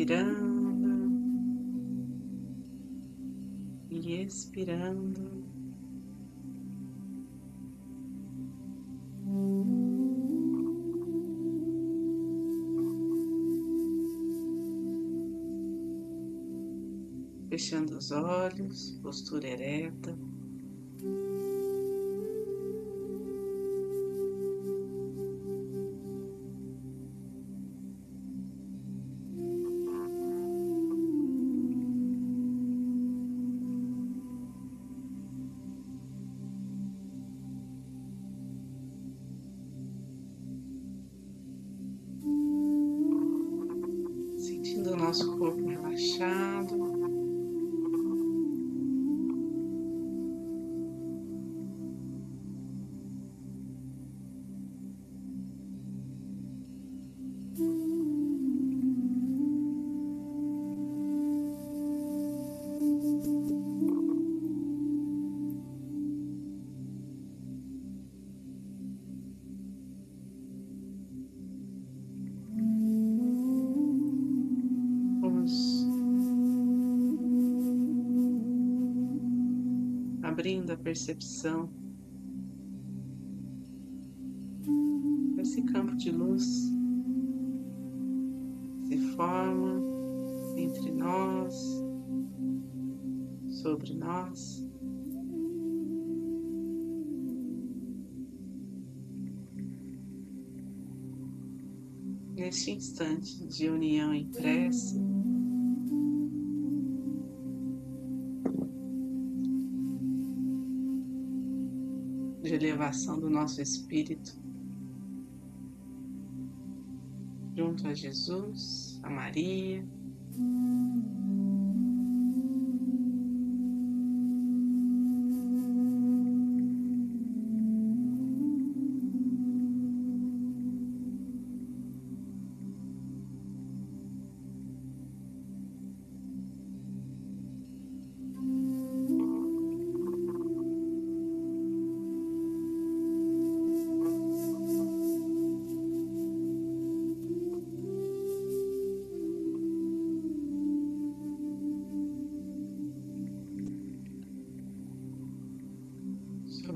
inspirando e expirando. Fechando os olhos, postura ereta. Nosso abrindo a percepção esse campo de luz se forma entre nós, sobre nós. Neste instante de união em prece, de elevação do nosso espírito junto a Jesus, a Maria.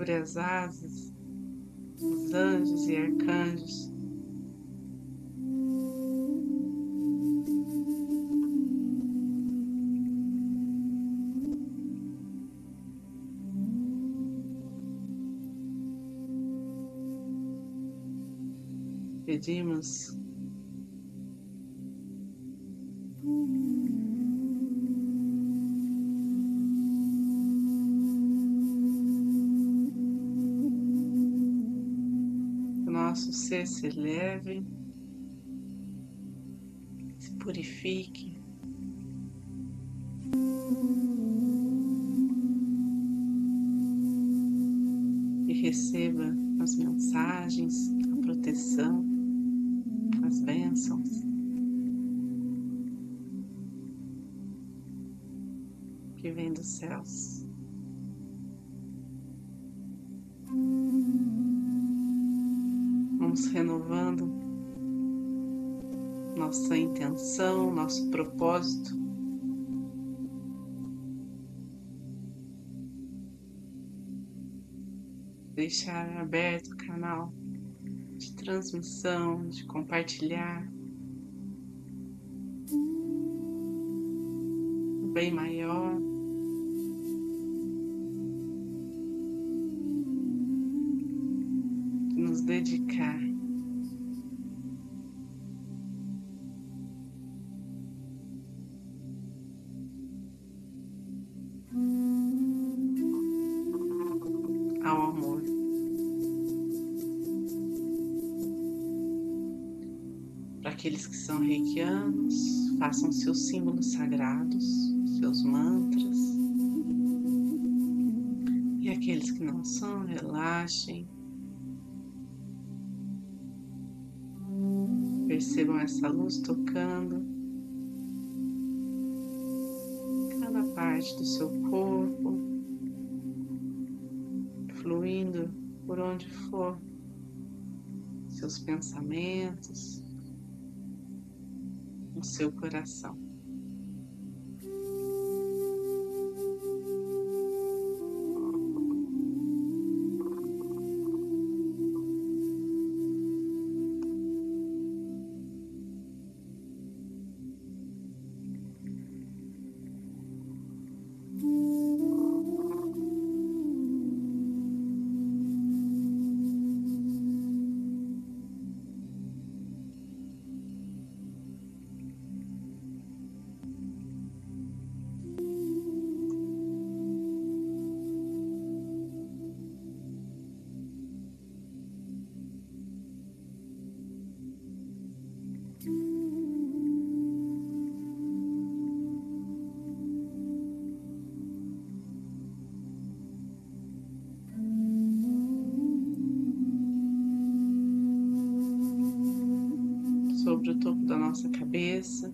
Sobre as asas dos anjos e arcanjos. Pedimos nosso ser se eleve, se purifique. E receba as mensagens, a proteção, as bênçãos que vem dos céus. Vamos renovando nossa intenção, nosso propósito. Deixar aberto o canal de transmissão, de compartilhar. Bem maior. Aqueles que são reikianos, façam seus símbolos sagrados, seus mantras. E aqueles que não são, relaxem. Percebam essa luz tocando cada parte do seu corpo, fluindo por onde for, seus pensamentos, seu coração. Cabeça.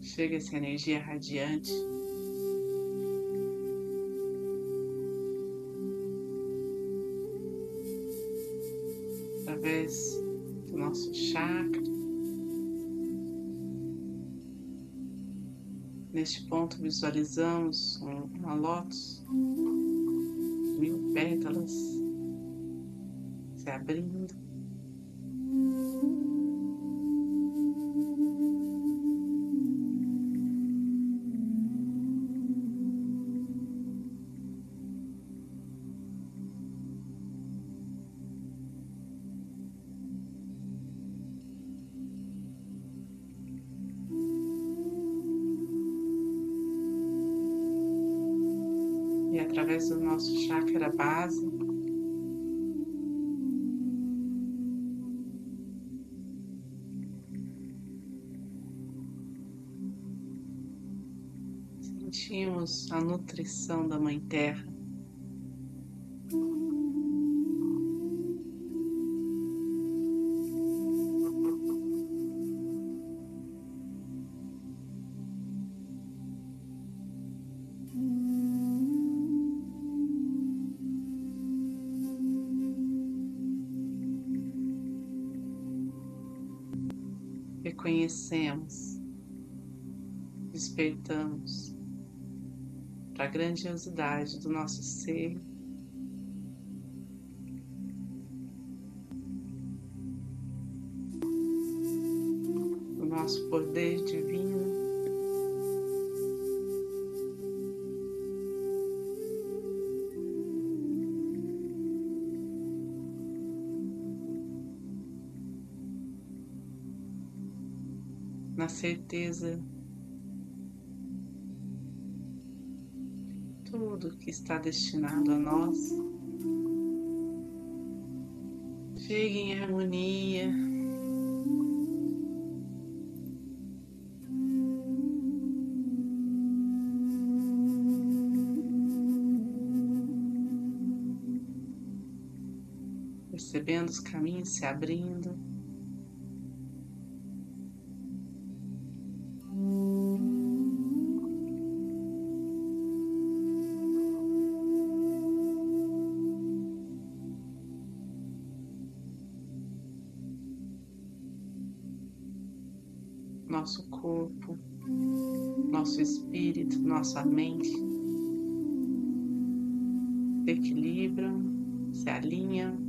Chega essa energia radiante. Através do nosso chakra. Neste ponto visualizamos uma lótus mil pétalas se sentimos a nutrição da Mãe Terra. reconhecemos, despertamos para a grandiosidade do nosso ser. O nosso poder divino. na certeza tudo que está destinado a nós chegue em harmonia. Percebendo os caminhos se abrindo. Nossa mente se equilibram, se alinham.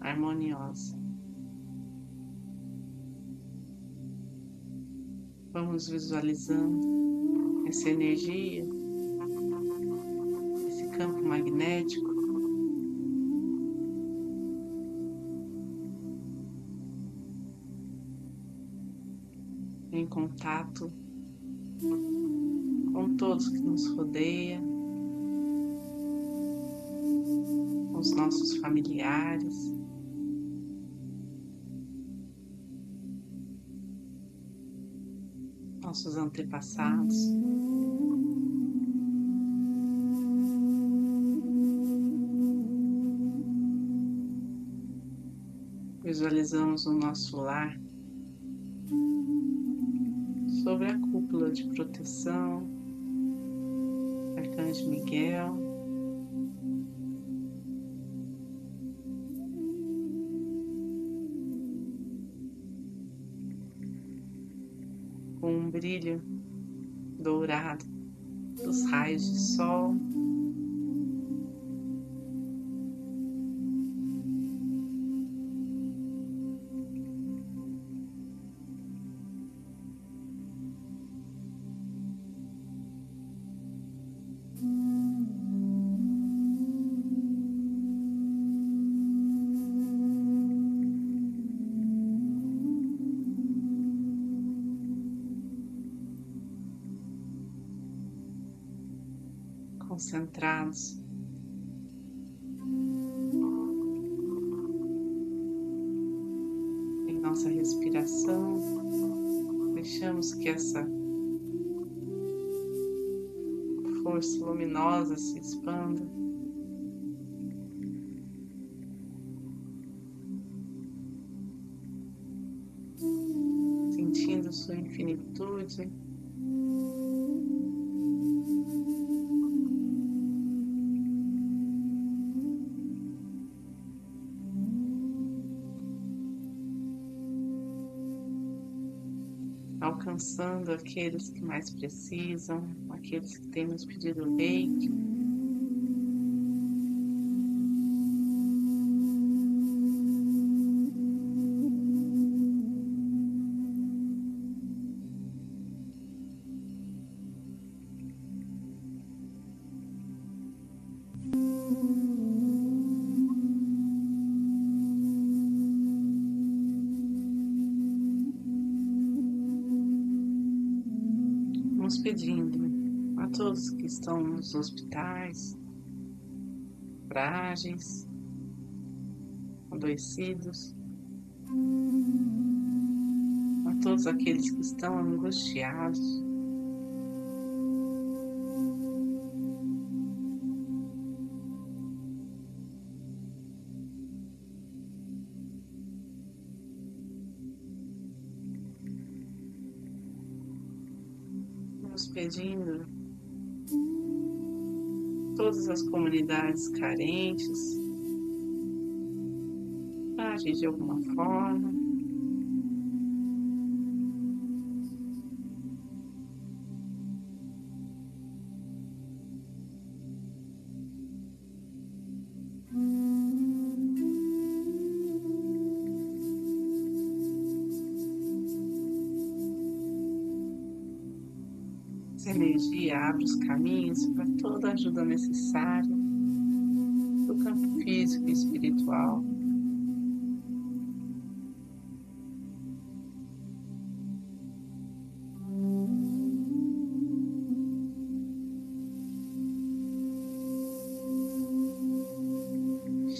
Harmoniosa. Vamos visualizando essa energia, esse campo magnético. Em contato com todos que nos rodeiam, com os nossos familiares. Nossos antepassados. Visualizamos o nosso lar sobre a cúpula de proteção, Arcanjo Miguel. Brilho dourado dos raios de sol. Concentrados. Em nossa respiração, deixamos que essa força luminosa se expanda. Sentindo sua infinitude. Alcançando aqueles que mais precisam, aqueles que têm nos pedido reiki. Vamos pedindo a todos que estão nos hospitais, frágeis, adoecidos, a todos aqueles que estão angustiados, nos pedindo todas as comunidades carentes para agir de alguma forma. Energia abre os caminhos para toda a ajuda necessária do campo físico e espiritual.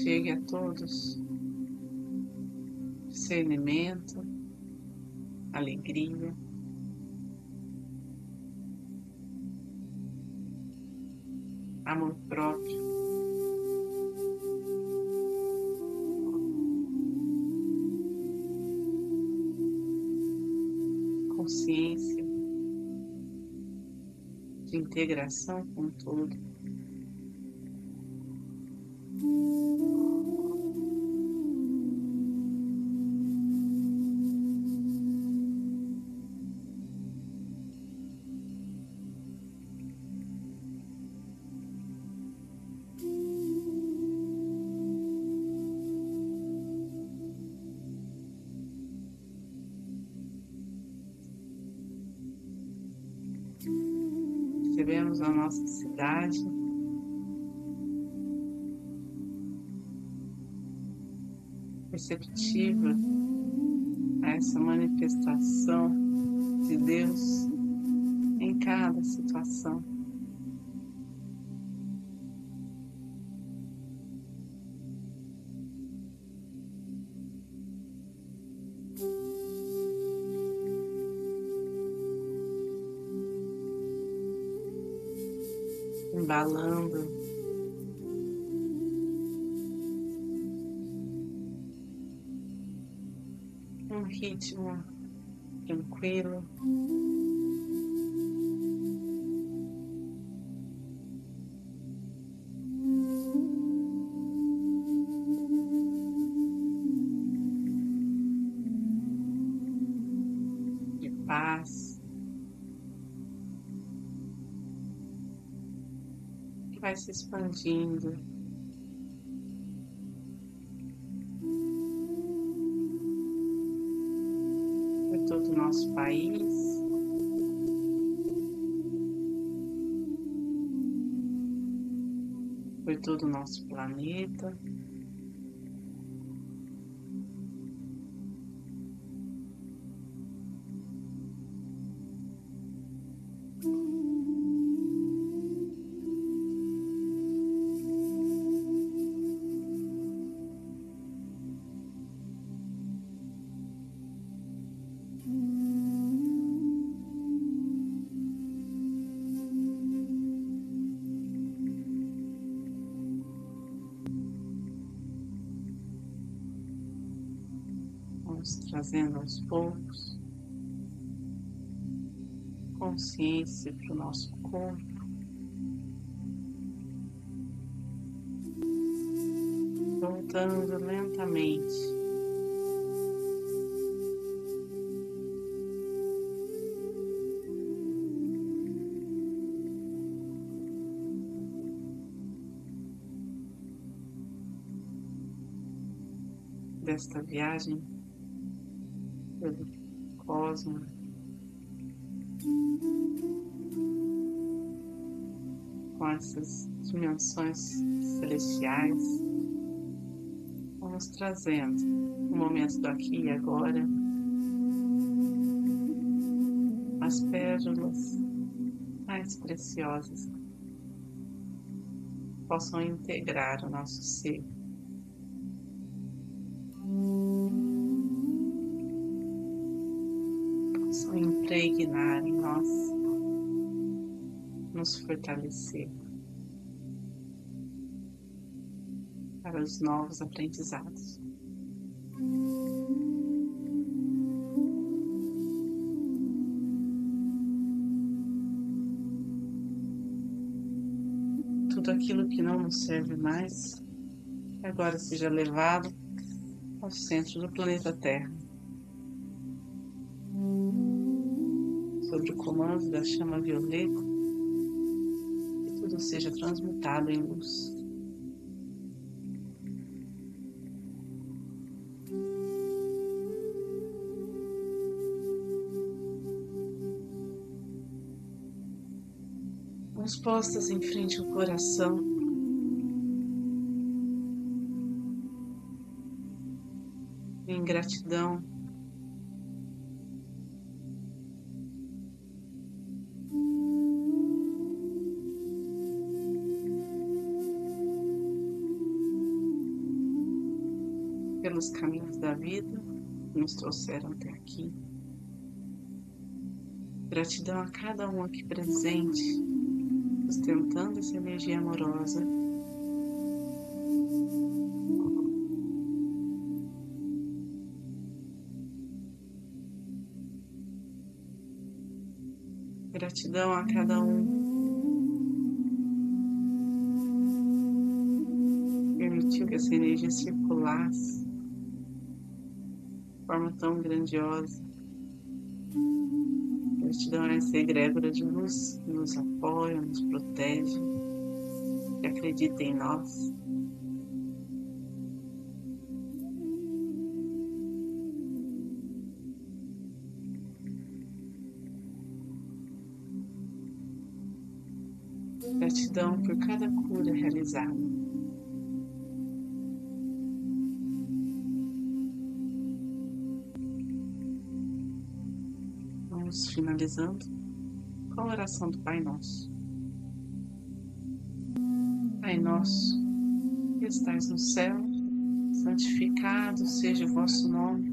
Chegue a todos discernimento, alegria. Próprio. Consciência de integração com todo. Receptiva a essa manifestação de Deus em cada situação. Embalando ritmo tranquilo. de Paz que vai se expandindo país. Por todo o nosso planeta. Trazendo aos poucos consciência para o nosso corpo. Voltando lentamente desta viagem pelo cosmos. Com essas dimensões celestiais, vamos trazendo o momento do aqui e agora, as pérolas mais preciosas possam integrar o nosso ser. Impregnar em nós, nos fortalecer para os novos aprendizados. Tudo aquilo que não nos serve mais, agora seja levado ao centro do planeta Terra. Sob o comando da chama violeta, que tudo seja transmutado em luz. Mãos postas em frente ao coração, em gratidão pelos caminhos da vida que nos trouxeram até aqui. Gratidão a cada um aqui presente, sustentando essa energia amorosa. Gratidão a cada um permitiu que essa energia circulasse forma tão grandiosa. Gratidão a essa egrégora de luz que nos apoia, nos protege, que acredita em nós. Gratidão por cada cura realizada. Finalizando com a oração do Pai Nosso. Pai Nosso, que estais no céu, santificado seja o vosso nome.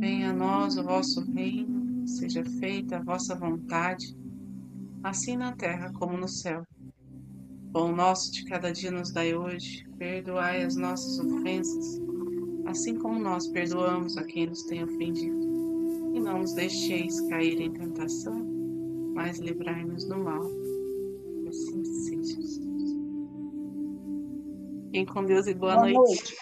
Venha a nós o vosso reino, seja feita a vossa vontade, assim na terra como no céu. Pão nosso de cada dia nos dai hoje, perdoai as nossas ofensas, assim como nós perdoamos a quem nos tem ofendido. Não nos deixeis cair em tentação, mas livrai-nos do mal. Assim seja. Fiquem com Deus e boa, boa noite. noite.